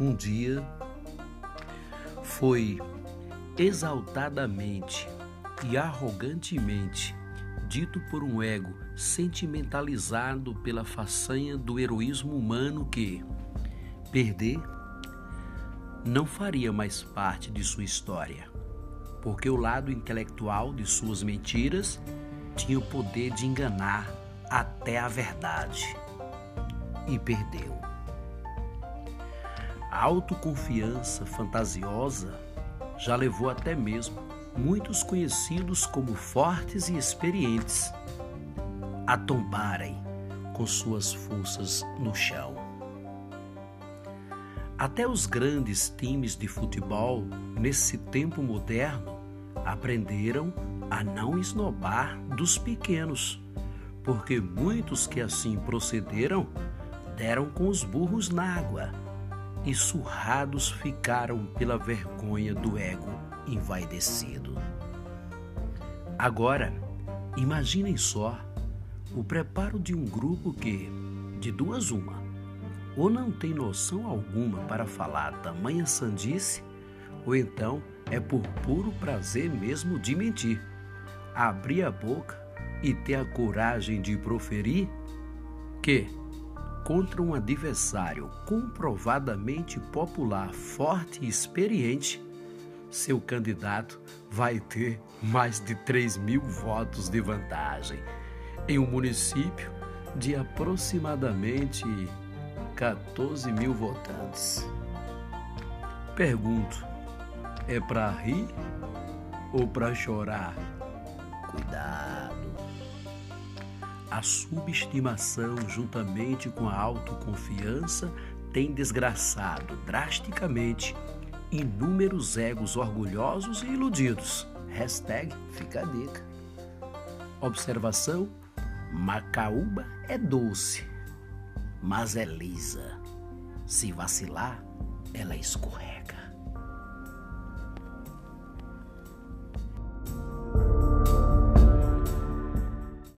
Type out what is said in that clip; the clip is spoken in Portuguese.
um dia foi exaltadamente e arrogantemente dito por um ego sentimentalizado pela façanha do heroísmo humano que perder não faria mais parte de sua história, porque o lado intelectual de suas mentiras tinha o poder de enganar até a verdade e perdeu. A autoconfiança fantasiosa já levou até mesmo muitos conhecidos como fortes e experientes a tombarem com suas forças no chão. Até os grandes times de futebol, nesse tempo moderno, aprenderam a não esnobar dos pequenos, porque muitos que assim procederam deram com os burros na água e surrados ficaram pela vergonha do ego envaidecido. Agora, imaginem só o preparo de um grupo que, de duas uma, ou não tem noção alguma para falar tamanha sandice, ou então é por puro prazer mesmo de mentir, abrir a boca e ter a coragem de proferir que contra um adversário comprovadamente popular, forte e experiente, seu candidato vai ter mais de 3 mil votos de vantagem em um município de aproximadamente 14 mil votantes. Pergunto: é para rir ou para chorar? Cuidado! A subestimação, juntamente com a autoconfiança, tem desgraçado drasticamente inúmeros egos orgulhosos e iludidos. Hashtag fica a dica. Observação: Macaúba é doce, mas é lisa. Se vacilar, ela escorrega.